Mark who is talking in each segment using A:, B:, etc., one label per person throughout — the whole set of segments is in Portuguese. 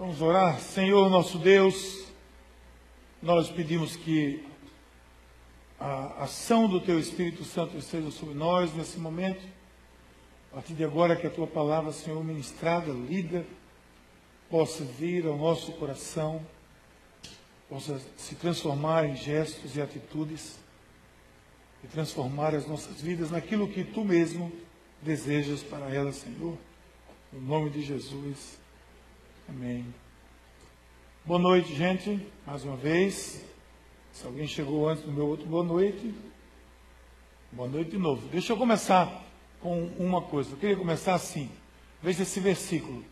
A: Vamos orar. Senhor nosso Deus, nós pedimos que a ação do Teu Espírito Santo esteja sobre nós nesse momento. A partir de agora, que a Tua palavra, Senhor, ministrada, lida, possa vir ao nosso coração, possa se transformar em gestos e atitudes e transformar as nossas vidas naquilo que Tu mesmo desejas para elas, Senhor. Em nome de Jesus. Amém. Boa noite, gente. Mais uma vez. Se alguém chegou antes do meu outro, boa noite. Boa noite de novo. Deixa eu começar com uma coisa. Eu queria começar assim. Veja esse versículo.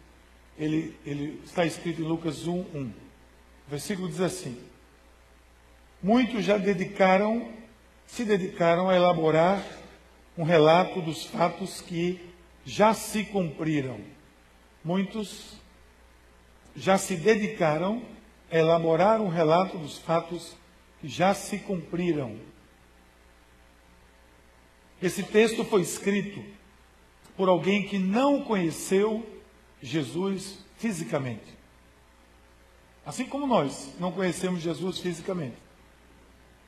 A: Ele, ele está escrito em Lucas 1, 1. O versículo diz assim: Muitos já dedicaram, se dedicaram a elaborar um relato dos fatos que já se cumpriram. Muitos já se dedicaram a elaborar um relato dos fatos que já se cumpriram. Esse texto foi escrito por alguém que não conheceu Jesus fisicamente. Assim como nós não conhecemos Jesus fisicamente.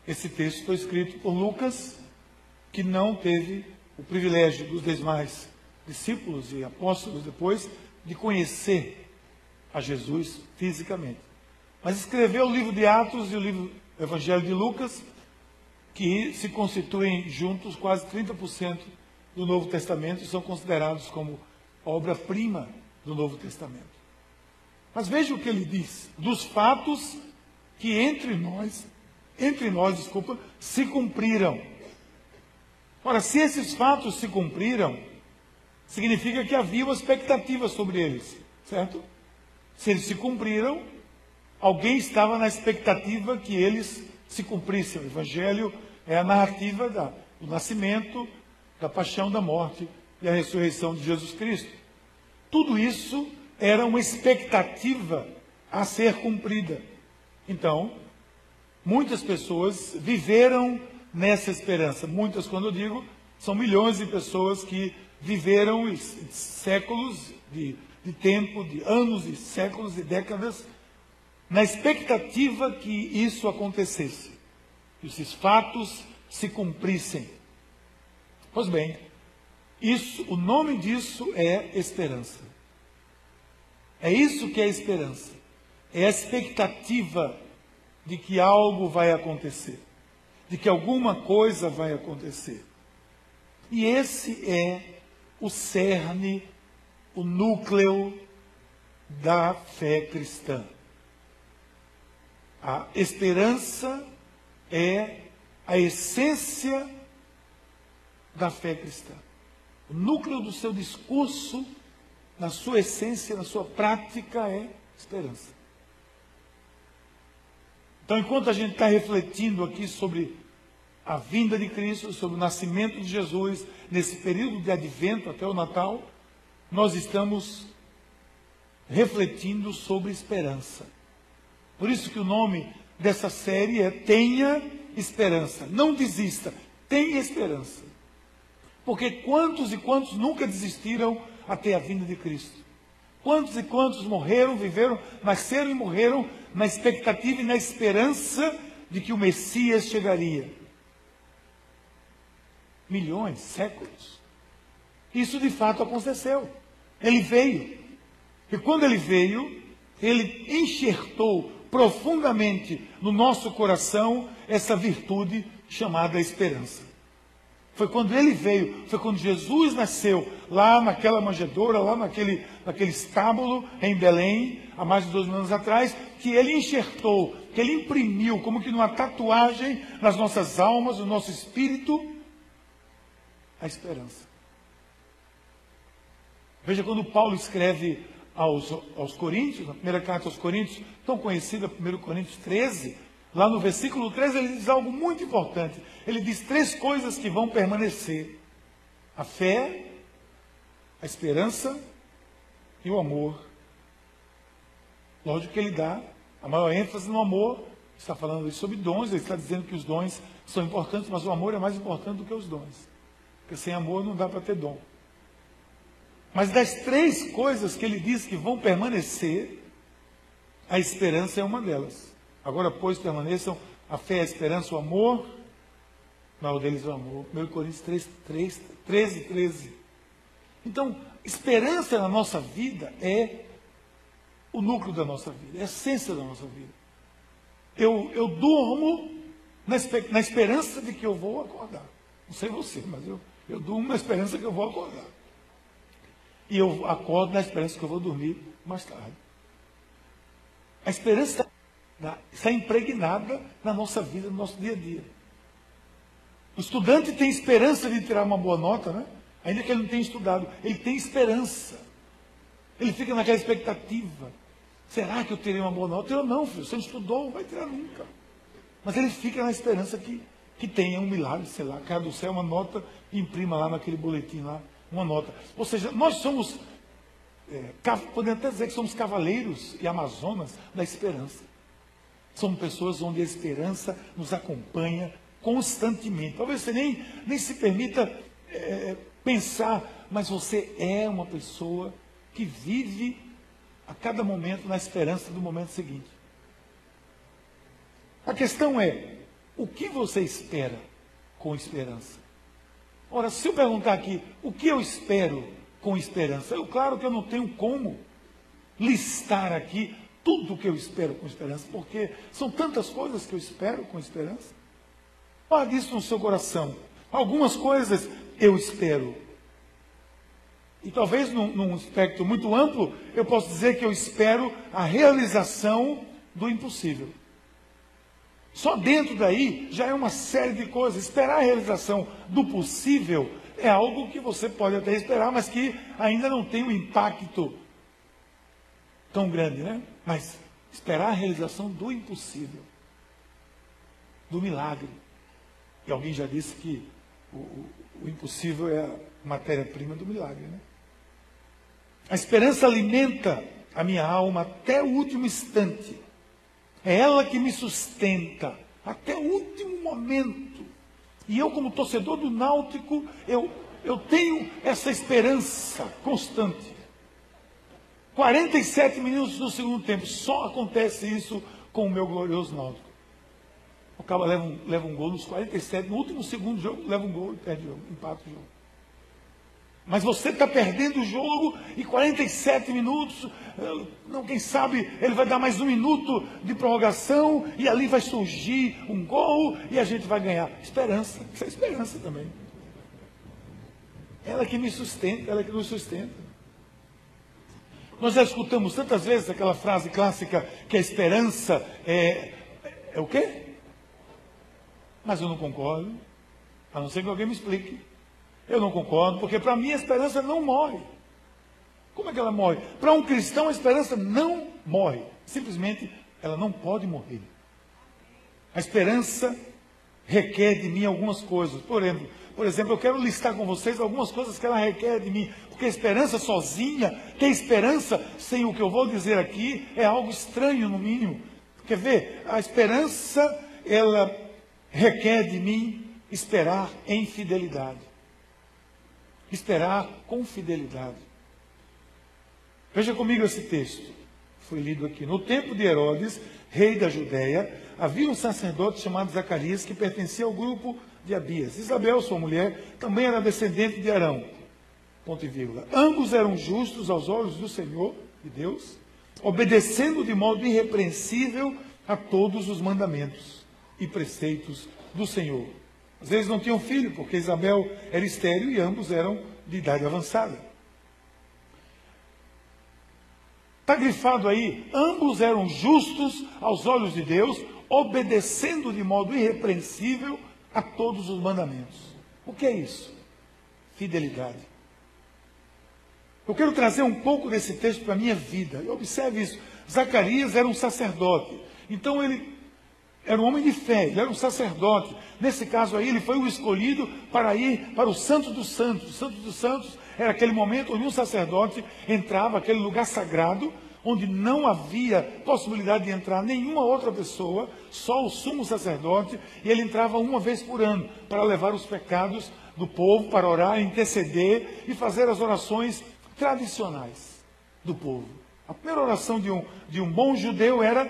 A: Esse texto foi escrito por Lucas, que não teve o privilégio dos demais discípulos e apóstolos depois de conhecer a Jesus fisicamente. Mas escreveu o livro de Atos e o livro Evangelho de Lucas, que se constituem juntos quase 30% do Novo Testamento e são considerados como obra-prima do Novo Testamento. Mas veja o que ele diz: dos fatos que entre nós, entre nós, desculpa, se cumpriram. Ora, se esses fatos se cumpriram, significa que havia uma expectativa sobre eles, certo? Se eles se cumpriram, alguém estava na expectativa que eles se cumprissem. O Evangelho é a narrativa da, do nascimento, da paixão, da morte e a ressurreição de Jesus Cristo. Tudo isso era uma expectativa a ser cumprida. Então, muitas pessoas viveram nessa esperança. Muitas, quando eu digo, são milhões de pessoas que viveram séculos de de tempo, de anos e séculos e décadas, na expectativa que isso acontecesse, que esses fatos se cumprissem. Pois bem, isso, o nome disso é esperança. É isso que é esperança. É a expectativa de que algo vai acontecer, de que alguma coisa vai acontecer. E esse é o cerne o núcleo da fé cristã. A esperança é a essência da fé cristã. O núcleo do seu discurso, na sua essência, na sua prática, é esperança. Então, enquanto a gente está refletindo aqui sobre a vinda de Cristo, sobre o nascimento de Jesus, nesse período de advento até o Natal, nós estamos refletindo sobre esperança. Por isso que o nome dessa série é Tenha Esperança. Não desista, tenha esperança. Porque quantos e quantos nunca desistiram até a vinda de Cristo? Quantos e quantos morreram, viveram, nasceram e morreram na expectativa e na esperança de que o Messias chegaria? Milhões, séculos. Isso de fato aconteceu. Ele veio. E quando ele veio, ele enxertou profundamente no nosso coração essa virtude chamada esperança. Foi quando ele veio, foi quando Jesus nasceu, lá naquela manjedoura, lá naquele, naquele estábulo em Belém, há mais de dois mil anos atrás, que ele enxertou, que ele imprimiu, como que numa tatuagem nas nossas almas, no nosso espírito, a esperança. Veja quando Paulo escreve aos, aos Coríntios, na primeira carta aos Coríntios, tão conhecida, 1 Coríntios 13, lá no versículo 13 ele diz algo muito importante. Ele diz três coisas que vão permanecer: a fé, a esperança e o amor. Lógico que ele dá a maior ênfase no amor, está falando sobre dons, ele está dizendo que os dons são importantes, mas o amor é mais importante do que os dons. Porque sem amor não dá para ter dom. Mas das três coisas que ele diz que vão permanecer, A esperança é uma delas. Agora, pois, permaneçam a fé, a esperança, o amor. Mas o deles é o amor. 1 Coríntios 3, 3, 13, 13. Então, esperança na nossa vida é o núcleo da nossa vida, é a essência da nossa vida. Eu, eu durmo na, na esperança de que eu vou acordar. Não sei você, mas eu, eu durmo na esperança que eu vou acordar. E eu acordo na esperança que eu vou dormir mais tarde. A esperança está impregnada na nossa vida, no nosso dia a dia. O estudante tem esperança de tirar uma boa nota, né? Ainda que ele não tenha estudado, ele tem esperança. Ele fica naquela expectativa. Será que eu terei uma boa nota? Eu não, filho. Você não estudou, não vai tirar nunca. Mas ele fica na esperança que, que tenha um milagre, sei lá, caia do céu uma nota e imprima lá naquele boletim lá uma nota. Ou seja, nós somos, é, podemos até dizer que somos cavaleiros e amazonas da esperança. Somos pessoas onde a esperança nos acompanha constantemente. Talvez você nem, nem se permita é, pensar, mas você é uma pessoa que vive a cada momento na esperança do momento seguinte. A questão é, o que você espera com esperança? Ora, se eu perguntar aqui, o que eu espero com esperança? Eu, claro que eu não tenho como listar aqui tudo o que eu espero com esperança, porque são tantas coisas que eu espero com esperança. Guarde isso no seu coração. Algumas coisas eu espero. E talvez num, num espectro muito amplo, eu posso dizer que eu espero a realização do impossível. Só dentro daí já é uma série de coisas. Esperar a realização do possível é algo que você pode até esperar, mas que ainda não tem um impacto tão grande, né? Mas esperar a realização do impossível, do milagre. E alguém já disse que o, o, o impossível é a matéria-prima do milagre, né? A esperança alimenta a minha alma até o último instante. É ela que me sustenta até o último momento. E eu, como torcedor do Náutico, eu, eu tenho essa esperança constante. 47 minutos do segundo tempo, só acontece isso com o meu glorioso Náutico. O cara leva um, leva um gol nos 47, no último segundo do jogo, leva um gol e perde o jogo, empata o jogo. Mas você está perdendo o jogo e 47 minutos, eh, não, quem sabe ele vai dar mais um minuto de prorrogação e ali vai surgir um gol e a gente vai ganhar. Esperança, isso é esperança também. Ela que me sustenta, ela que nos sustenta. Nós já escutamos tantas vezes aquela frase clássica que a esperança é, é o quê? Mas eu não concordo, a não ser que alguém me explique. Eu não concordo, porque para mim a esperança não morre. Como é que ela morre? Para um cristão a esperança não morre. Simplesmente ela não pode morrer. A esperança requer de mim algumas coisas. Por exemplo, por exemplo, eu quero listar com vocês algumas coisas que ela requer de mim. Porque a esperança sozinha, ter esperança sem o que eu vou dizer aqui, é algo estranho, no mínimo. Quer ver? A esperança, ela requer de mim esperar em fidelidade esperar com fidelidade. Veja comigo esse texto. Foi lido aqui. No tempo de Herodes, rei da Judéia, havia um sacerdote chamado Zacarias que pertencia ao grupo de Abias. Isabel, sua mulher, também era descendente de Arão. Ponto e vírgula. Ambos eram justos aos olhos do Senhor, de Deus, obedecendo de modo irrepreensível a todos os mandamentos e preceitos do Senhor. Às vezes não tinham filho, porque Isabel era estéril e ambos eram de idade avançada. Está grifado aí, ambos eram justos aos olhos de Deus, obedecendo de modo irrepreensível a todos os mandamentos. O que é isso? Fidelidade. Eu quero trazer um pouco desse texto para a minha vida. Observe isso. Zacarias era um sacerdote. Então ele era um homem de fé, ele era um sacerdote. Nesse caso aí, ele foi o escolhido para ir para o Santo dos Santos. O Santo dos Santos era aquele momento onde um sacerdote entrava, aquele lugar sagrado, onde não havia possibilidade de entrar nenhuma outra pessoa, só o sumo sacerdote, e ele entrava uma vez por ano para levar os pecados do povo, para orar, interceder e fazer as orações tradicionais do povo. A primeira oração de um, de um bom judeu era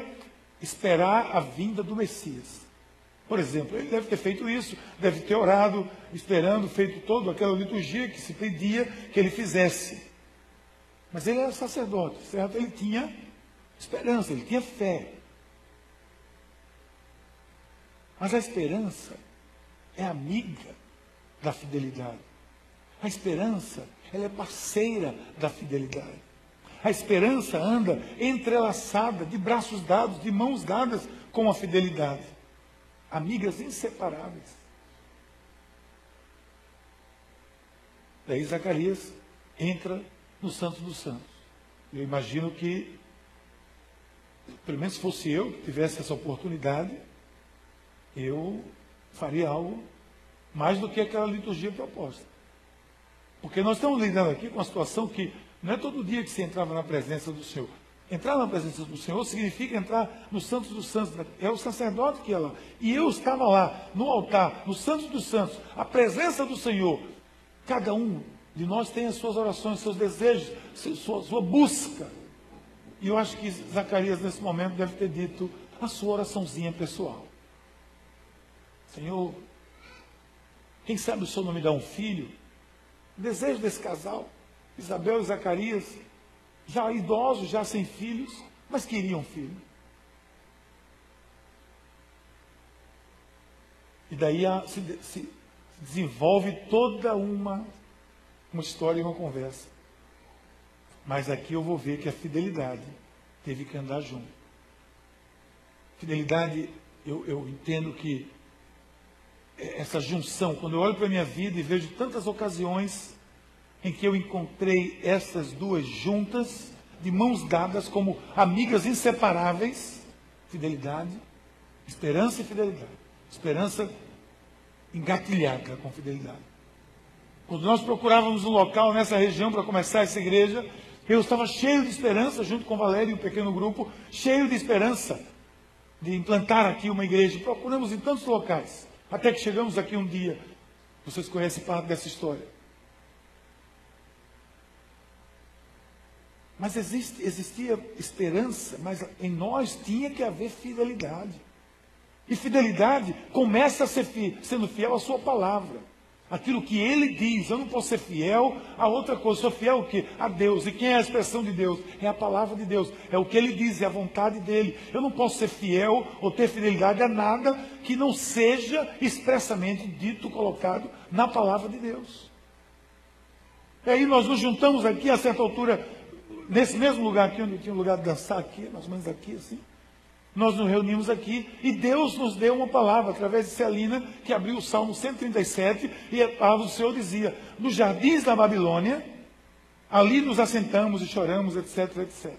A: esperar a vinda do Messias. Por exemplo, ele deve ter feito isso, deve ter orado, esperando, feito toda aquela liturgia que se pedia que ele fizesse. Mas ele era sacerdote, certo? Ele tinha esperança, ele tinha fé. Mas a esperança é amiga da fidelidade. A esperança, ela é parceira da fidelidade. A esperança anda entrelaçada, de braços dados, de mãos dadas com a fidelidade. Amigas inseparáveis. Daí Zacarias entra no Santo dos Santos. Eu imagino que, pelo menos se fosse eu que tivesse essa oportunidade, eu faria algo mais do que aquela liturgia proposta. Porque nós estamos lidando aqui com uma situação que não é todo dia que você entrava na presença do Senhor. Entrar na presença do Senhor significa entrar no Santos dos Santos. É o sacerdote que ia lá. E eu estava lá, no altar, no Santos dos Santos, a presença do Senhor. Cada um de nós tem as suas orações, seus desejos, sua, sua busca. E eu acho que Zacarias, nesse momento, deve ter dito a sua oraçãozinha pessoal. Senhor, quem sabe o Senhor não me dá um filho? O desejo desse casal, Isabel e Zacarias, já idosos, já sem filhos, mas queriam filho. E daí se, se desenvolve toda uma, uma história e uma conversa. Mas aqui eu vou ver que a fidelidade teve que andar junto. Fidelidade, eu, eu entendo que essa junção, quando eu olho para a minha vida e vejo tantas ocasiões em que eu encontrei essas duas juntas, de mãos dadas, como amigas inseparáveis, fidelidade, esperança e fidelidade. Esperança engatilhada com fidelidade. Quando nós procurávamos um local nessa região para começar essa igreja, eu estava cheio de esperança, junto com Valério e um pequeno grupo, cheio de esperança de implantar aqui uma igreja. Procuramos em tantos locais. Até que chegamos aqui um dia. Vocês conhecem parte dessa história. Mas existe, existia esperança, mas em nós tinha que haver fidelidade. E fidelidade começa a ser fi, sendo fiel à sua palavra. Aquilo que ele diz, eu não posso ser fiel a outra coisa, sou fiel o quê? A Deus. E quem é a expressão de Deus? É a palavra de Deus. É o que ele diz, é a vontade dele. Eu não posso ser fiel ou ter fidelidade a nada que não seja expressamente dito, colocado na palavra de Deus. E aí nós nos juntamos aqui a certa altura, nesse mesmo lugar aqui, onde tinha um lugar de dançar aqui, mais aqui assim. Nós nos reunimos aqui e Deus nos deu uma palavra através de Celina, que abriu o Salmo 137, e a palavra do Senhor dizia: Nos jardins da Babilônia, ali nos assentamos e choramos, etc, etc.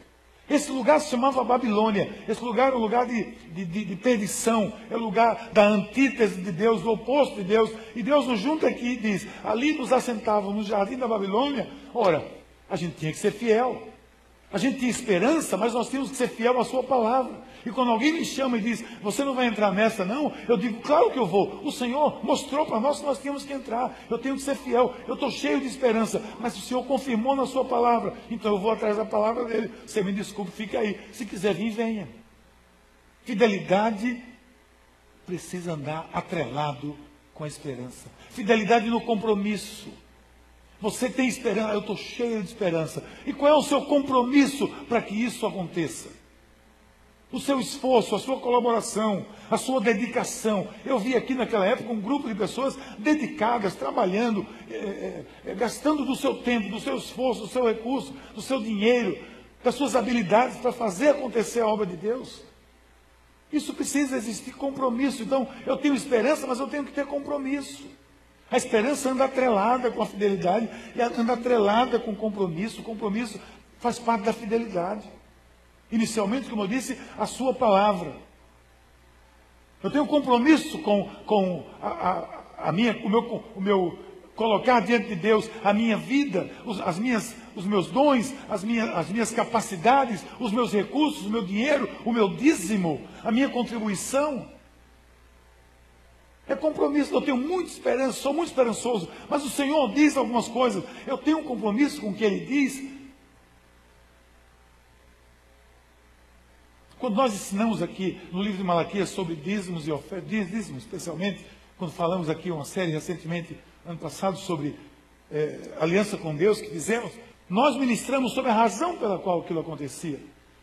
A: Esse lugar se chamava Babilônia. Esse lugar é um lugar de, de, de, de perdição, é o lugar da antítese de Deus, do oposto de Deus. E Deus nos junta aqui e diz: ali nos assentávamos no jardim da Babilônia. Ora, a gente tinha que ser fiel. A gente tinha esperança, mas nós tínhamos que ser fiel à sua palavra. E quando alguém me chama e diz, você não vai entrar nessa, não, eu digo, claro que eu vou. O Senhor mostrou para nós que nós tínhamos que entrar. Eu tenho que ser fiel. Eu estou cheio de esperança. Mas o Senhor confirmou na sua palavra. Então eu vou atrás da palavra dele. Você me desculpe, fica aí. Se quiser vir, venha. Fidelidade precisa andar atrelado com a esperança. Fidelidade no compromisso. Você tem esperança, eu estou cheio de esperança. E qual é o seu compromisso para que isso aconteça? o seu esforço, a sua colaboração, a sua dedicação. Eu vi aqui naquela época um grupo de pessoas dedicadas, trabalhando, é, é, gastando do seu tempo, do seu esforço, do seu recurso, do seu dinheiro, das suas habilidades para fazer acontecer a obra de Deus. Isso precisa existir compromisso. Então, eu tenho esperança, mas eu tenho que ter compromisso. A esperança anda atrelada com a fidelidade e anda atrelada com o compromisso. O compromisso faz parte da fidelidade. Inicialmente, como eu disse, a sua palavra. Eu tenho compromisso com, com a, a, a minha, o, meu, o meu colocar diante de Deus a minha vida, os, as minhas, os meus dons, as minhas, as minhas capacidades, os meus recursos, o meu dinheiro, o meu dízimo, a minha contribuição. É compromisso, eu tenho muita esperança, sou muito esperançoso, mas o Senhor diz algumas coisas, eu tenho um compromisso com o que Ele diz, Quando nós ensinamos aqui no livro de Malaquias sobre dízimos e ofertas, dízimos especialmente, quando falamos aqui uma série recentemente, ano passado, sobre é, aliança com Deus que fizemos, nós ministramos sobre a razão pela qual aquilo acontecia.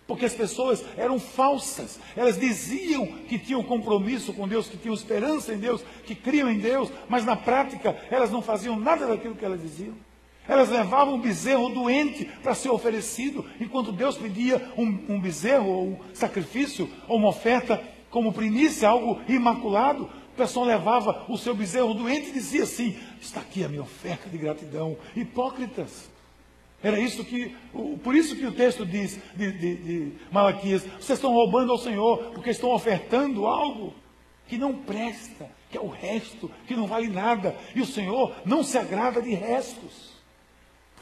A: Porque as pessoas eram falsas. Elas diziam que tinham compromisso com Deus, que tinham esperança em Deus, que criam em Deus, mas na prática elas não faziam nada daquilo que elas diziam. Elas levavam um bezerro doente para ser oferecido, enquanto Deus pedia um, um bezerro, ou um sacrifício, ou uma oferta como primícia, algo imaculado. O pessoal levava o seu bezerro doente e dizia assim: Está aqui a minha oferta de gratidão. Hipócritas. Era isso que, por isso que o texto diz de, de, de Malaquias: vocês estão roubando ao Senhor, porque estão ofertando algo que não presta, que é o resto, que não vale nada. E o Senhor não se agrada de restos.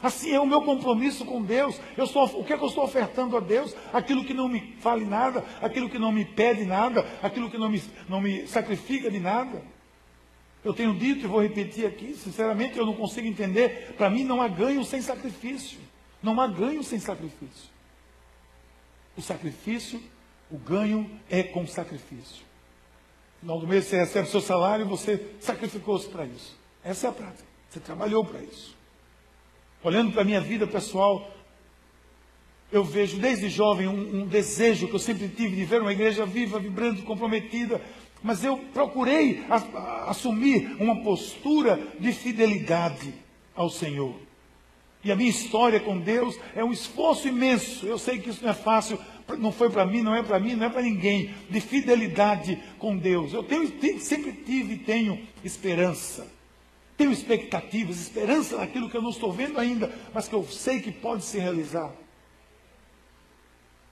A: Assim é o meu compromisso com Deus. Eu estou, o que é que eu estou ofertando a Deus? Aquilo que não me vale nada, aquilo que não me pede nada, aquilo que não me, não me sacrifica de nada. Eu tenho dito e vou repetir aqui, sinceramente eu não consigo entender. Para mim não há ganho sem sacrifício. Não há ganho sem sacrifício. O sacrifício, o ganho é com sacrifício. No final do mês você recebe seu salário e você sacrificou-se para isso. Essa é a prática. Você trabalhou para isso. Olhando para a minha vida pessoal, eu vejo desde jovem um, um, desejo que eu sempre tive de ver uma igreja viva, vibrante, comprometida, mas eu procurei assumir uma postura de fidelidade ao Senhor. E a minha história com Deus é um esforço imenso. Eu sei que isso não é fácil, não foi para mim, não é para mim, não é para ninguém. De fidelidade com Deus. Eu tenho, sempre tive e tenho esperança. Tenho expectativas, esperança naquilo que eu não estou vendo ainda, mas que eu sei que pode se realizar.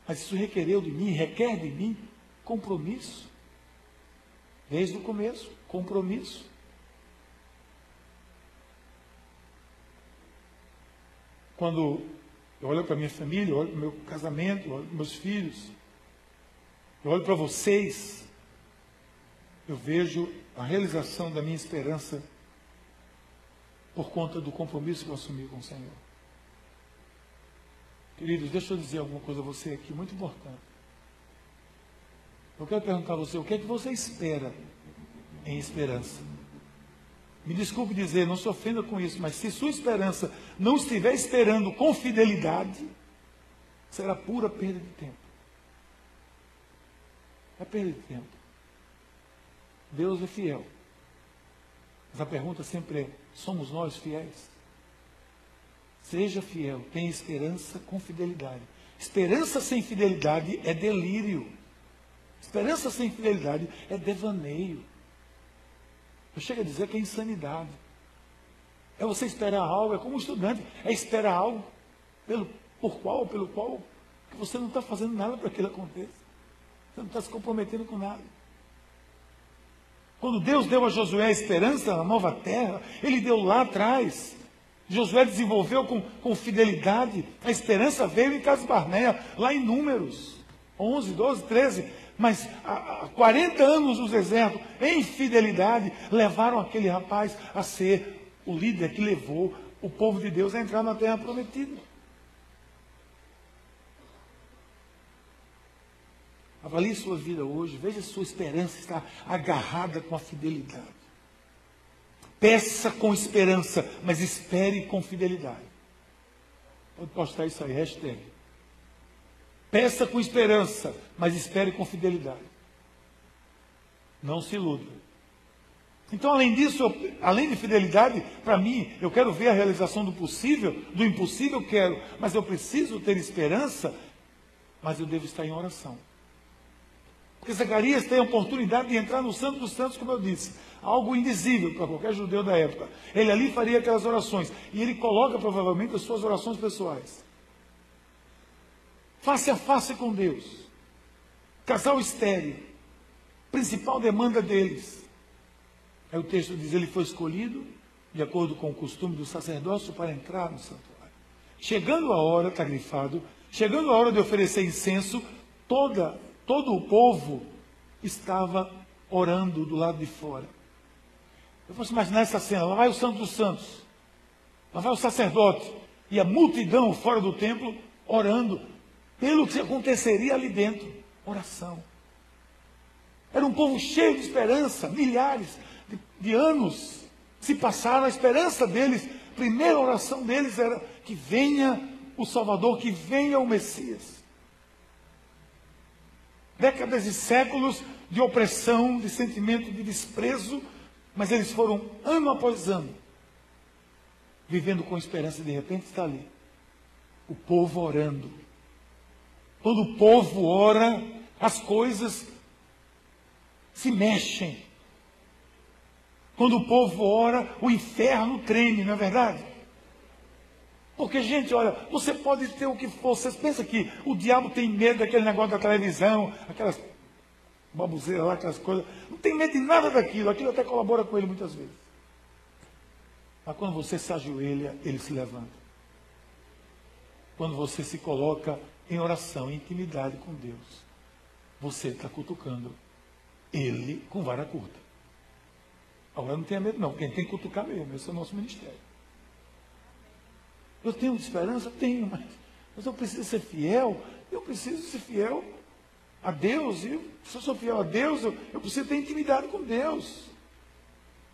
A: Mas isso requereu de mim, requer de mim compromisso. Desde o começo, compromisso. Quando eu olho para minha família, olho para o meu casamento, olho para meus filhos, eu olho para vocês, eu vejo a realização da minha esperança por conta do compromisso que eu assumi com o Senhor. Queridos, deixa eu dizer alguma coisa a você aqui, muito importante. Eu quero perguntar a você, o que é que você espera em esperança? Me desculpe dizer, não se ofenda com isso, mas se sua esperança não estiver esperando com fidelidade, será pura perda de tempo. É perda de tempo. Deus é fiel. Mas a pergunta sempre é: somos nós fiéis? Seja fiel, tenha esperança com fidelidade. Esperança sem fidelidade é delírio. Esperança sem fidelidade é devaneio. Eu chego a dizer que é insanidade. É você esperar algo, é como um estudante, é esperar algo pelo, por qual, pelo qual, que você não está fazendo nada para que aquilo aconteça. Você não está se comprometendo com nada. Quando Deus deu a Josué a esperança na nova terra, Ele deu lá atrás. Josué desenvolveu com, com fidelidade. A esperança veio em Casa Barneia, lá em Números 11, 12, 13. Mas há 40 anos no deserto, em fidelidade, levaram aquele rapaz a ser o líder que levou o povo de Deus a entrar na terra prometida. Avalie sua vida hoje, veja se sua esperança está agarrada com a fidelidade. Peça com esperança, mas espere com fidelidade. Pode postar isso aí, hashtag. Peça com esperança, mas espere com fidelidade. Não se iluda. Então, além disso, eu, além de fidelidade, para mim, eu quero ver a realização do possível, do impossível eu quero, mas eu preciso ter esperança, mas eu devo estar em oração. Porque Zacarias tem a oportunidade de entrar no Santo dos Santos, como eu disse, algo indizível para qualquer judeu da época. Ele ali faria aquelas orações, e ele coloca provavelmente as suas orações pessoais face a face com Deus. Casal estéreo. Principal demanda deles. Aí o texto diz: ele foi escolhido, de acordo com o costume do sacerdócio, para entrar no santuário. Chegando a hora, está grifado, chegando a hora de oferecer incenso, toda, todo o povo estava orando do lado de fora. Eu posso imaginar essa cena, lá vai o Santo dos Santos, lá vai o sacerdote, e a multidão fora do templo orando, pelo que aconteceria ali dentro. Oração. Era um povo cheio de esperança, milhares de, de anos se passaram, a esperança deles, a primeira oração deles era que venha o Salvador, que venha o Messias. Décadas e séculos de opressão, de sentimento de desprezo, mas eles foram ano após ano vivendo com esperança, de repente está ali. O povo orando. Quando o povo ora, as coisas se mexem. Quando o povo ora, o inferno treme, não é verdade? Porque, gente, olha, você pode ter o que for. Vocês pensam que o diabo tem medo daquele negócio da televisão, aquelas babuzeiras lá, aquelas coisas. Não tem medo de nada daquilo. Aquilo até colabora com ele muitas vezes. Mas quando você se ajoelha, ele se levanta. Quando você se coloca em oração, em intimidade com Deus, você está cutucando ele com vara curta. Agora não tenha medo, não. Quem tem que cutucar mesmo, esse é o nosso ministério. Eu tenho esperança? Tenho, mas, mas eu preciso ser fiel. Eu preciso ser fiel a Deus. E se eu sou fiel a Deus, eu, eu preciso ter intimidade com Deus.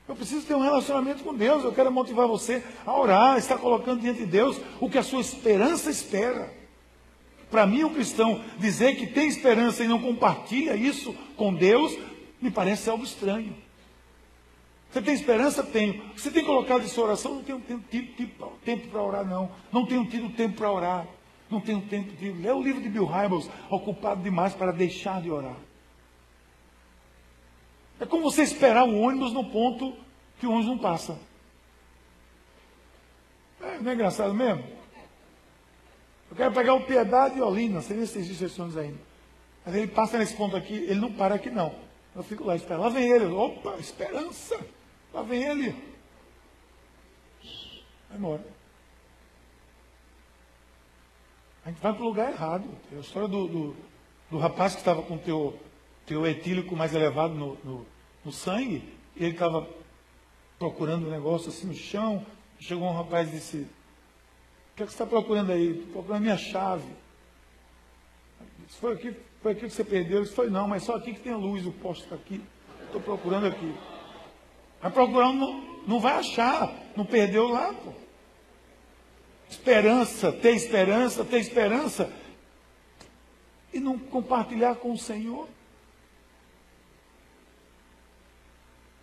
A: Eu preciso ter um relacionamento com Deus. Eu quero motivar você a orar, estar colocando diante de Deus o que a sua esperança espera. Para mim, o cristão dizer que tem esperança e não compartilha isso com Deus, me parece algo estranho. Você tem esperança? Tenho. Você tem colocado em sua oração? Não tenho tempo, tempo para orar, não. Não tenho tido tempo para orar. Não tenho tempo de ler o livro de Bill Hybels, ocupado demais para deixar de orar. É como você esperar o ônibus no ponto que o ônibus não passa. É, não é engraçado mesmo? Eu quero pegar o Piedade e Olinda, sei nem se existem esses ônibus ainda. Mas ele passa nesse ponto aqui, ele não para aqui não. Eu fico lá esperando. Lá vem ele. Opa, esperança. Lá vem ele. Vai embora. A gente vai para o lugar errado. É a história do, do, do rapaz que estava com o teu teu etílico mais elevado no, no, no sangue, ele estava procurando um negócio assim no chão, chegou um rapaz e disse, o que, é que você está procurando aí? Estou procurando minha chave. Disse, foi aqui, foi aqui que você perdeu? Disse, foi não, mas só aqui que tem a luz, o posto está aqui. Estou procurando aqui. Vai procurando, não, não vai achar, não perdeu lá, pô. Esperança, ter esperança, ter esperança. E não compartilhar com o Senhor.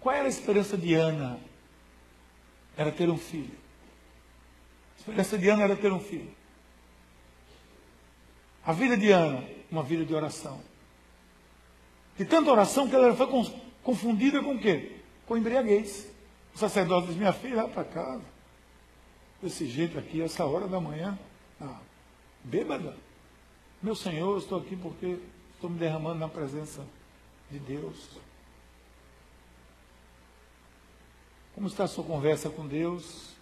A: Qual era a esperança de Ana? Era ter um filho. Esperança de Ana era ter um filho. A vida de Ana, uma vida de oração. De tanta oração que ela foi confundida com o quê? Com embriaguez. O sacerdote diz, minha filha, vai para casa. Desse jeito aqui, essa hora da manhã. Ah, bêbada. Meu Senhor, eu estou aqui porque estou me derramando na presença de Deus. Como está a sua conversa com Deus?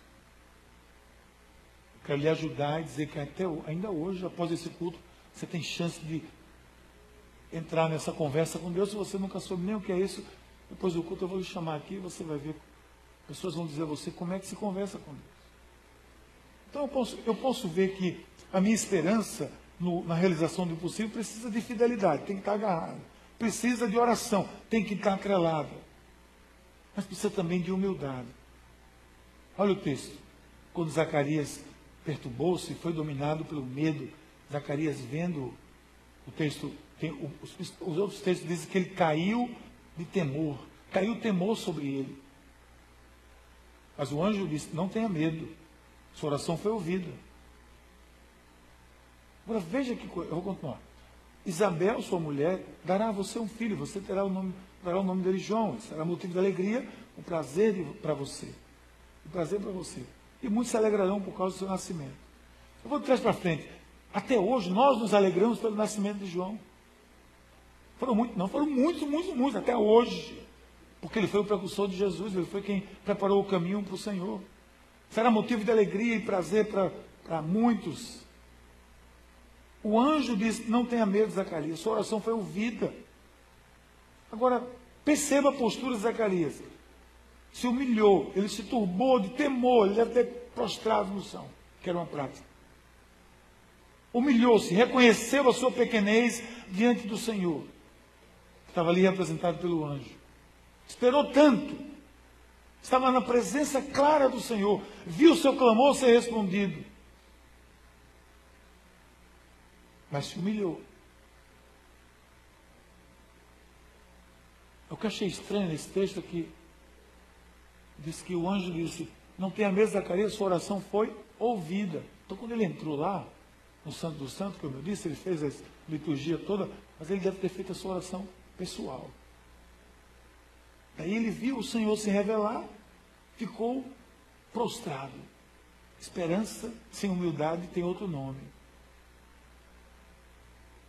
A: Quero lhe ajudar e dizer que até ainda hoje, após esse culto, você tem chance de entrar nessa conversa com Deus. Se você nunca soube nem o que é isso, depois do culto eu vou lhe chamar aqui e você vai ver. Pessoas vão dizer a você como é que se conversa com Deus. Então eu posso, eu posso ver que a minha esperança no, na realização do impossível precisa de fidelidade, tem que estar agarrada. Precisa de oração, tem que estar atrelada mas precisa também de humildade. Olha o texto. Quando Zacarias perturbou-se, foi dominado pelo medo, Zacarias vendo o texto, tem, os, os outros textos dizem que ele caiu de temor, caiu temor sobre ele. Mas o anjo disse: Não tenha medo, sua oração foi ouvida. Agora veja que coisa, eu vou continuar. Isabel, sua mulher, dará a você um filho, você terá o nome dará o nome dele João. Será motivo de alegria, um prazer para você. Um prazer para você. E muitos se alegrarão por causa do seu nascimento. Eu vou de trás para frente. Até hoje, nós nos alegramos pelo nascimento de João. Foram muitos, não, foram muitos, muitos, muitos, até hoje. Porque ele foi o precursor de Jesus, ele foi quem preparou o caminho para o Senhor. Será motivo de alegria e prazer para muitos. O anjo disse: Não tenha medo, Zacarias, sua oração foi ouvida. Agora, perceba a postura de Zacarias. Se humilhou, ele se turbou de temor, ele deve ter prostrado no chão, que era uma prática. humilhou-se, reconheceu a sua pequenez diante do Senhor. Estava ali representado pelo anjo. Esperou tanto. Estava na presença clara do Senhor. Viu o seu clamor ser respondido. Mas se humilhou. O que eu achei estranho nesse texto é que diz que o anjo disse, não tenha medo, Zacarias, sua oração foi ouvida. Então quando ele entrou lá, no Santo do Santo, como eu disse, ele fez a liturgia toda, mas ele deve ter feito a sua oração pessoal. Daí ele viu o Senhor se revelar, ficou prostrado. Esperança sem humildade tem outro nome.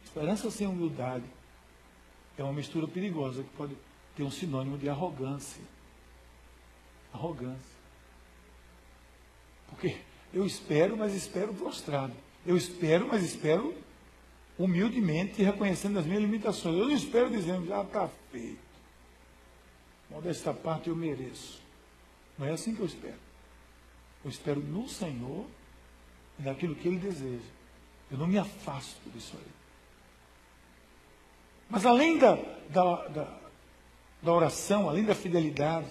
A: Esperança sem humildade é uma mistura perigosa que pode ter um sinônimo de arrogância. Arrogância. Porque eu espero, mas espero prostrado. Eu espero, mas espero humildemente, reconhecendo as minhas limitações. Eu não espero dizendo, já está feito. Modesta parte eu mereço. Não é assim que eu espero. Eu espero no Senhor e naquilo que Ele deseja. Eu não me afasto disso aí. Mas além da, da, da, da oração, além da fidelidade,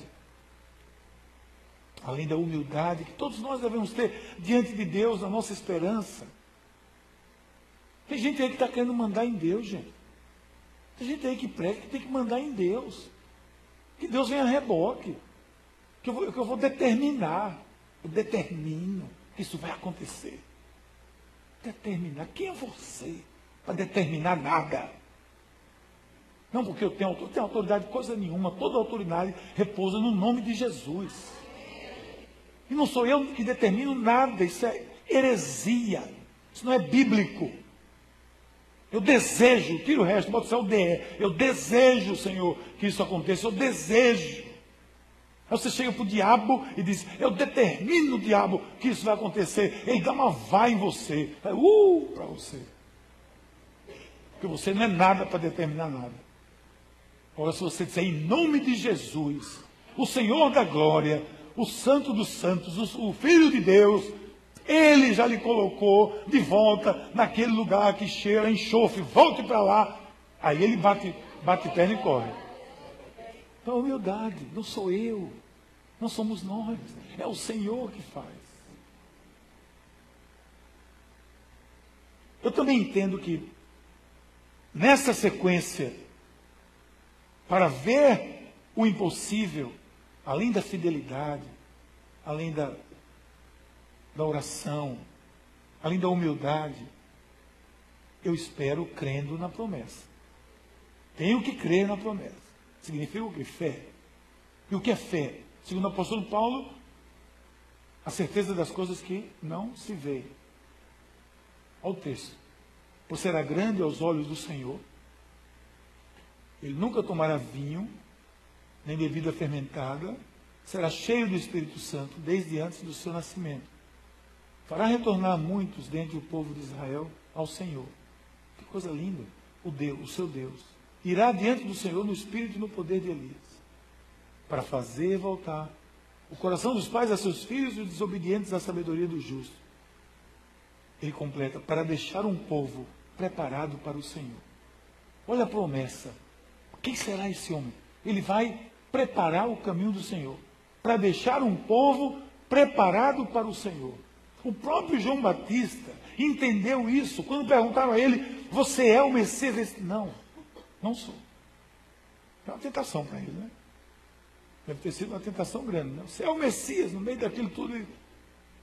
A: além da humildade que todos nós devemos ter diante de Deus, a nossa esperança, tem gente aí que está querendo mandar em Deus, gente. Tem gente aí que prega que tem que mandar em Deus. Que Deus venha a reboque. Que eu vou, que eu vou determinar. Eu determino que isso vai acontecer. Determinar. Quem é você para determinar nada? Não porque eu tenho, eu tenho autoridade, coisa nenhuma. Toda autoridade repousa no nome de Jesus. E não sou eu que determino nada. Isso é heresia. Isso não é bíblico. Eu desejo, tira o resto, bota só o DE. Eu desejo, Senhor, que isso aconteça. Eu desejo. Aí você chega para o diabo e diz: Eu determino, diabo, que isso vai acontecer. Ele dá uma vai em você. Uh, para você. Porque você não é nada para determinar nada. Agora, se você disser em nome de Jesus, o Senhor da glória, o Santo dos Santos, o Filho de Deus, ele já lhe colocou de volta naquele lugar que cheira enxofre, volte para lá. Aí ele bate, bate perna e corre. Então, humildade, não sou eu, não somos nós, é o Senhor que faz. Eu também entendo que nessa sequência, para ver o impossível, além da fidelidade, além da da oração, além da humildade, eu espero crendo na promessa. Tenho que crer na promessa. Significa o que? Fé. E o que é fé? Segundo o apóstolo Paulo, a certeza das coisas que não se vê. Olha o texto. Por será grande aos olhos do Senhor. Ele nunca tomará vinho, nem bebida fermentada, será cheio do Espírito Santo desde antes do seu nascimento fará retornar muitos dentre o povo de Israel ao Senhor. Que coisa linda! O Deus, o seu Deus, irá diante do Senhor no espírito e no poder de Elias, para fazer voltar o coração dos pais a seus filhos e os desobedientes à sabedoria do justo. Ele completa, para deixar um povo preparado para o Senhor. Olha a promessa. Quem será esse homem? Ele vai preparar o caminho do Senhor, para deixar um povo preparado para o Senhor. O próprio João Batista entendeu isso. Quando perguntaram a ele, você é o Messias? Ele disse, não, não sou. É uma tentação para ele, né? Deve ter sido uma tentação grande. Né? Você é o Messias, no meio daquilo tudo. Ele,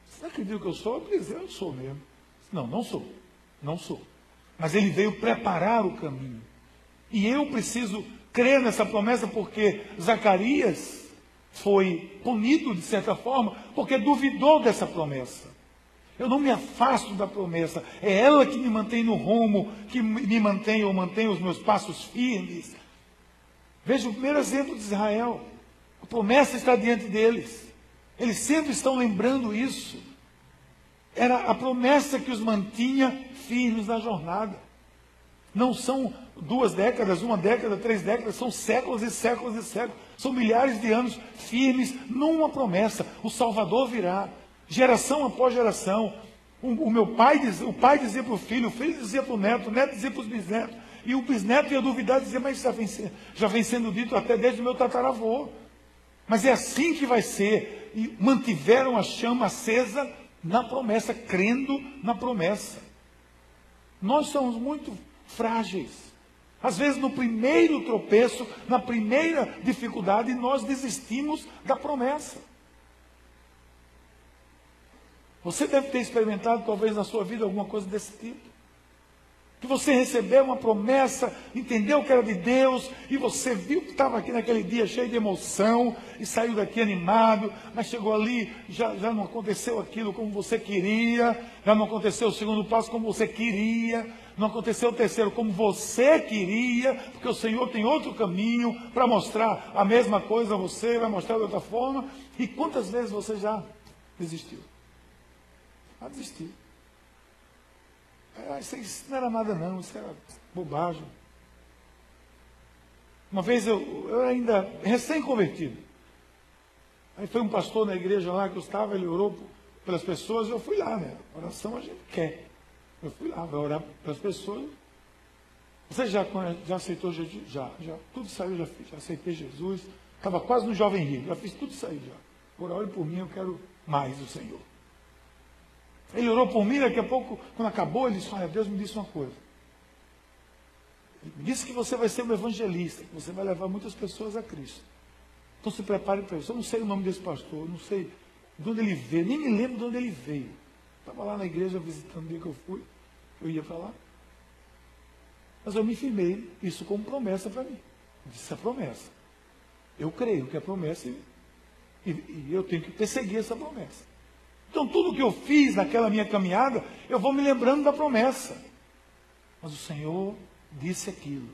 A: você acredita que eu sou? Eu disse, eu sou mesmo. Não, não sou. Não sou. Mas ele veio preparar o caminho. E eu preciso crer nessa promessa porque Zacarias foi punido, de certa forma, porque duvidou dessa promessa. Eu não me afasto da promessa. É ela que me mantém no rumo, que me mantém ou mantém os meus passos firmes. Veja o primeiro exemplo de Israel. A promessa está diante deles. Eles sempre estão lembrando isso. Era a promessa que os mantinha firmes na jornada. Não são duas décadas, uma década, três décadas, são séculos e séculos e séculos. São milhares de anos firmes numa promessa. O Salvador virá geração após geração. O, o meu pai, o pai dizia para o filho, o filho dizia para o neto, o neto dizia para os bisnetos. E o bisneto ia duvidar e dizer, mas já vem, já vem sendo dito até desde o meu tataravô. Mas é assim que vai ser. E mantiveram a chama acesa na promessa, crendo na promessa. Nós somos muito frágeis. Às vezes, no primeiro tropeço, na primeira dificuldade, nós desistimos da promessa. Você deve ter experimentado, talvez, na sua vida alguma coisa desse tipo que você recebeu uma promessa, entendeu que era de Deus, e você viu que estava aqui naquele dia cheio de emoção, e saiu daqui animado, mas chegou ali, já, já não aconteceu aquilo como você queria, já não aconteceu o segundo passo como você queria, não aconteceu o terceiro como você queria, porque o Senhor tem outro caminho para mostrar a mesma coisa a você, vai mostrar de outra forma, e quantas vezes você já desistiu? Já desistiu. Ah, isso não era nada não, isso era bobagem. Uma vez eu, eu ainda recém-convertido. Aí foi um pastor na igreja lá que eu estava, ele orou pelas pessoas, eu fui lá, né? Oração a gente quer. Eu fui lá, vai orar pelas pessoas. Você já, já aceitou Jesus? Já, já. Tudo saiu, já fiz, já aceitei Jesus. Estava quase no Jovem Rio, já fiz tudo aí já. Por olhe por mim, eu quero mais do Senhor. Ele orou por mim, daqui a pouco, quando acabou, ele disse, olha, Deus me disse uma coisa. Ele me disse que você vai ser um evangelista, que você vai levar muitas pessoas a Cristo. Então se prepare para isso. Eu não sei o nome desse pastor, não sei de onde ele veio, nem me lembro de onde ele veio. Estava lá na igreja visitando o dia que eu fui, eu ia para lá. Mas eu me firmei isso como promessa para mim. Disse a promessa. Eu creio que é promessa e, e, e eu tenho que perseguir essa promessa. Então, tudo que eu fiz naquela minha caminhada, eu vou me lembrando da promessa. Mas o Senhor disse aquilo.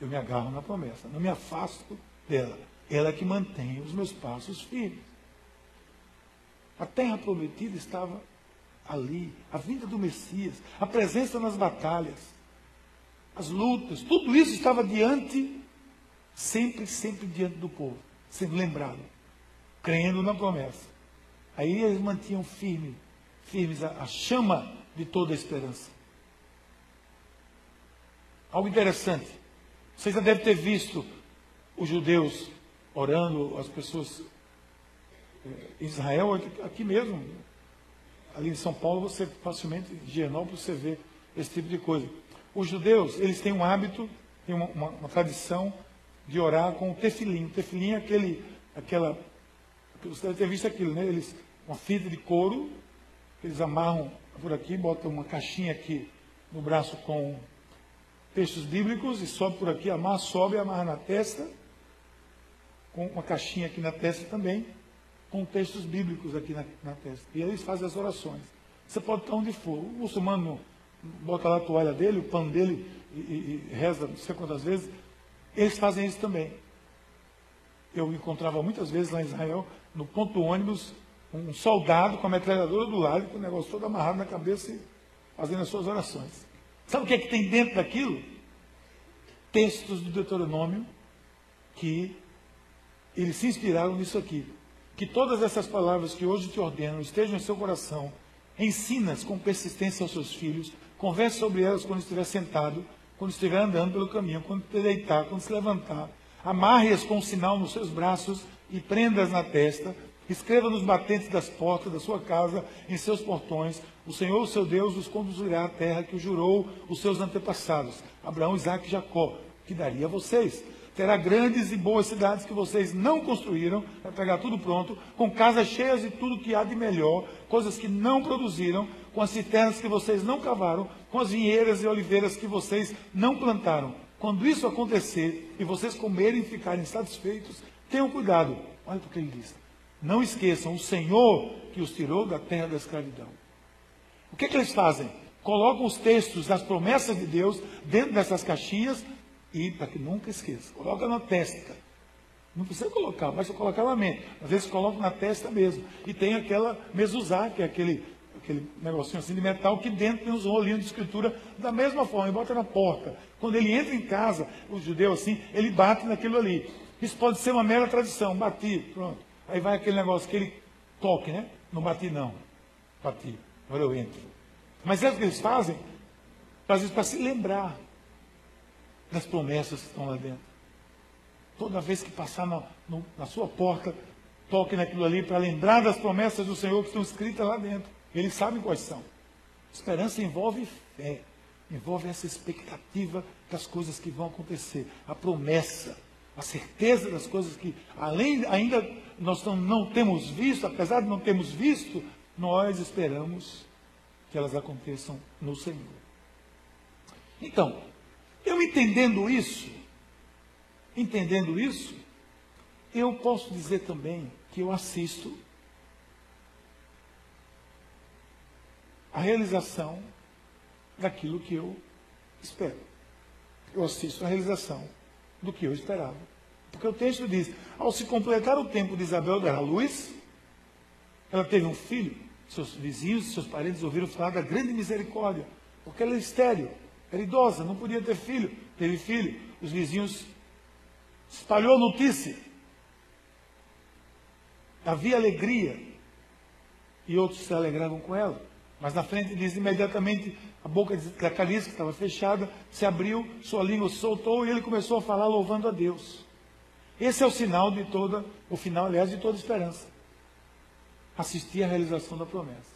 A: Eu me agarro na promessa, não me afasto dela. Ela é que mantém os meus passos firmes. A terra prometida estava ali, a vinda do Messias, a presença nas batalhas, as lutas, tudo isso estava diante, sempre, sempre diante do povo, sendo lembrado, crendo na promessa. Aí eles mantinham firme, firmes a, a chama de toda a esperança. Algo interessante. Vocês já devem ter visto os judeus orando, as pessoas eh, Israel, aqui mesmo, ali em São Paulo, você facilmente, em Gienópolis, você vê esse tipo de coisa. Os judeus, eles têm um hábito, têm uma, uma, uma tradição de orar com o tefilim. O tefilim é aquele, aquela, você deve ter visto aquilo, né? Eles uma fita de couro, eles amarram por aqui, botam uma caixinha aqui no braço com textos bíblicos e sobe por aqui, amarra, sobe e amarra na testa, com uma caixinha aqui na testa também, com textos bíblicos aqui na, na testa. E eles fazem as orações. Você pode estar onde for. O muçulmano bota lá a toalha dele, o pano dele e, e, e reza não sei quantas vezes. Eles fazem isso também. Eu encontrava muitas vezes lá em Israel, no ponto do ônibus, um soldado com a metralhadora do lado, com o negócio todo amarrado na cabeça e fazendo as suas orações. Sabe o que é que tem dentro daquilo? Textos do Deuteronômio que eles se inspiraram nisso aqui. Que todas essas palavras que hoje te ordenam estejam em seu coração. Ensinas com persistência aos seus filhos. Converse sobre elas quando estiver sentado, quando estiver andando pelo caminho, quando te deitar, quando se levantar. Amarre-as com um sinal nos seus braços e prendas na testa Escreva nos batentes das portas da sua casa, em seus portões, o Senhor, o seu Deus, os conduzirá à terra que o jurou os seus antepassados, Abraão, Isaac e Jacó, que daria a vocês. Terá grandes e boas cidades que vocês não construíram, vai pegar tudo pronto, com casas cheias de tudo que há de melhor, coisas que não produziram, com as cisternas que vocês não cavaram, com as vinheiras e oliveiras que vocês não plantaram. Quando isso acontecer e vocês comerem e ficarem satisfeitos, tenham cuidado. Olha o que ele diz não esqueçam, o Senhor que os tirou da terra da escravidão. O que, que eles fazem? Colocam os textos das promessas de Deus dentro dessas caixinhas e, para que nunca esqueça, coloca na testa. Não precisa colocar, basta colocar na mente. Às vezes coloca na testa mesmo. E tem aquela mesuzá, que é aquele, aquele negocinho assim de metal, que dentro tem uns rolinhos de escritura da mesma forma, e bota na porta. Quando ele entra em casa, o judeu assim, ele bate naquilo ali. Isso pode ser uma mera tradição, bati, pronto. Aí vai aquele negócio, aquele toque, né? Não bati não. Bati. Agora eu entro. Mas é o que eles fazem, às vezes para se lembrar das promessas que estão lá dentro. Toda vez que passar na, no, na sua porta, toque naquilo ali para lembrar das promessas do Senhor que estão escritas lá dentro. Eles sabem quais são. Esperança envolve fé, envolve essa expectativa das coisas que vão acontecer, a promessa, a certeza das coisas que, além ainda nós não, temos visto, apesar de não termos visto, nós esperamos que elas aconteçam no Senhor. Então, eu entendendo isso, entendendo isso, eu posso dizer também que eu assisto a realização daquilo que eu espero. Eu assisto a realização do que eu esperava. Porque o texto diz: ao se completar o tempo de Isabel dar a luz, ela teve um filho. Seus vizinhos, seus parentes ouviram falar da grande misericórdia, porque ela é estéreo. Era idosa, não podia ter filho. Teve filho. Os vizinhos espalhou a notícia. Havia alegria. E outros se alegravam com ela. Mas na frente diz imediatamente a boca da caliça, que estava fechada, se abriu, sua língua soltou e ele começou a falar louvando a Deus. Esse é o sinal de toda, o final, aliás, de toda esperança. Assistir à realização da promessa.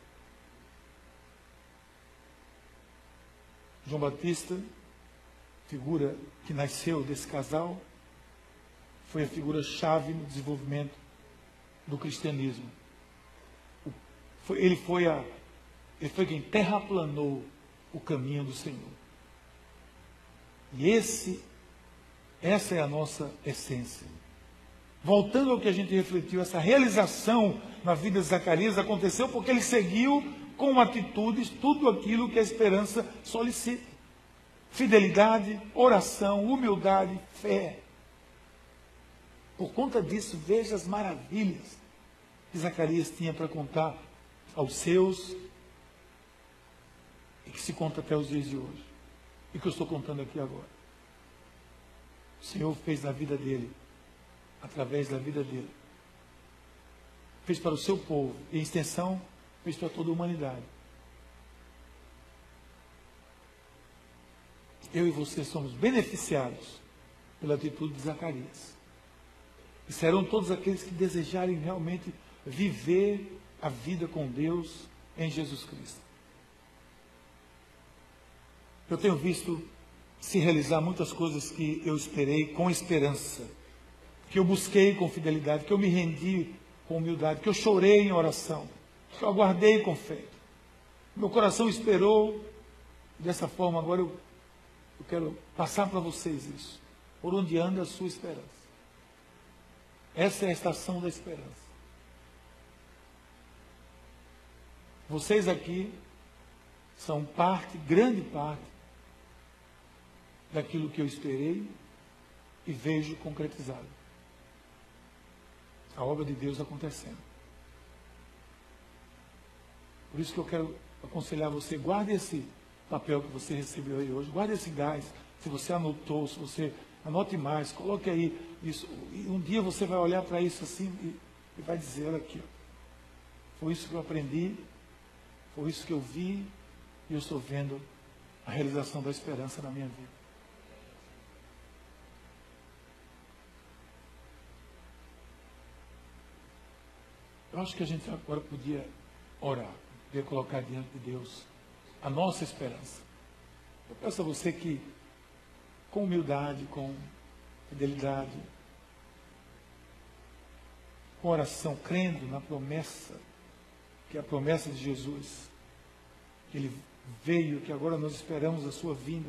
A: João Batista, figura que nasceu desse casal, foi a figura chave no desenvolvimento do cristianismo. Ele foi, a, ele foi quem terraplanou o caminho do Senhor. E esse, essa é a nossa essência. Voltando ao que a gente refletiu, essa realização na vida de Zacarias aconteceu porque ele seguiu com atitudes tudo aquilo que a esperança solicita: fidelidade, oração, humildade, fé. Por conta disso, veja as maravilhas que Zacarias tinha para contar aos seus e que se conta até os dias de hoje. E que eu estou contando aqui agora. O Senhor fez na vida dele, através da vida dele. Fez para o seu povo, em extensão, fez para toda a humanidade. Eu e você somos beneficiados pela atitude de Zacarias. E serão todos aqueles que desejarem realmente viver a vida com Deus em Jesus Cristo. Eu tenho visto se realizar muitas coisas que eu esperei com esperança, que eu busquei com fidelidade, que eu me rendi com humildade, que eu chorei em oração eu aguardei com fé. Meu coração esperou. Dessa forma, agora eu, eu quero passar para vocês isso. Por onde anda a sua esperança? Essa é a estação da esperança. Vocês aqui são parte, grande parte, daquilo que eu esperei e vejo concretizado. A obra de Deus acontecendo. Por isso que eu quero aconselhar você, guarde esse papel que você recebeu aí hoje, guarde esse gás. Se você anotou, se você anote mais, coloque aí isso. E um dia você vai olhar para isso assim e, e vai dizer, olha aqui, foi isso que eu aprendi, foi isso que eu vi, e eu estou vendo a realização da esperança na minha vida. Eu acho que a gente agora podia orar poder colocar diante de Deus a nossa esperança. Eu peço a você que, com humildade, com fidelidade, com oração, crendo na promessa, que é a promessa de Jesus, que Ele veio, que agora nós esperamos a sua vinda,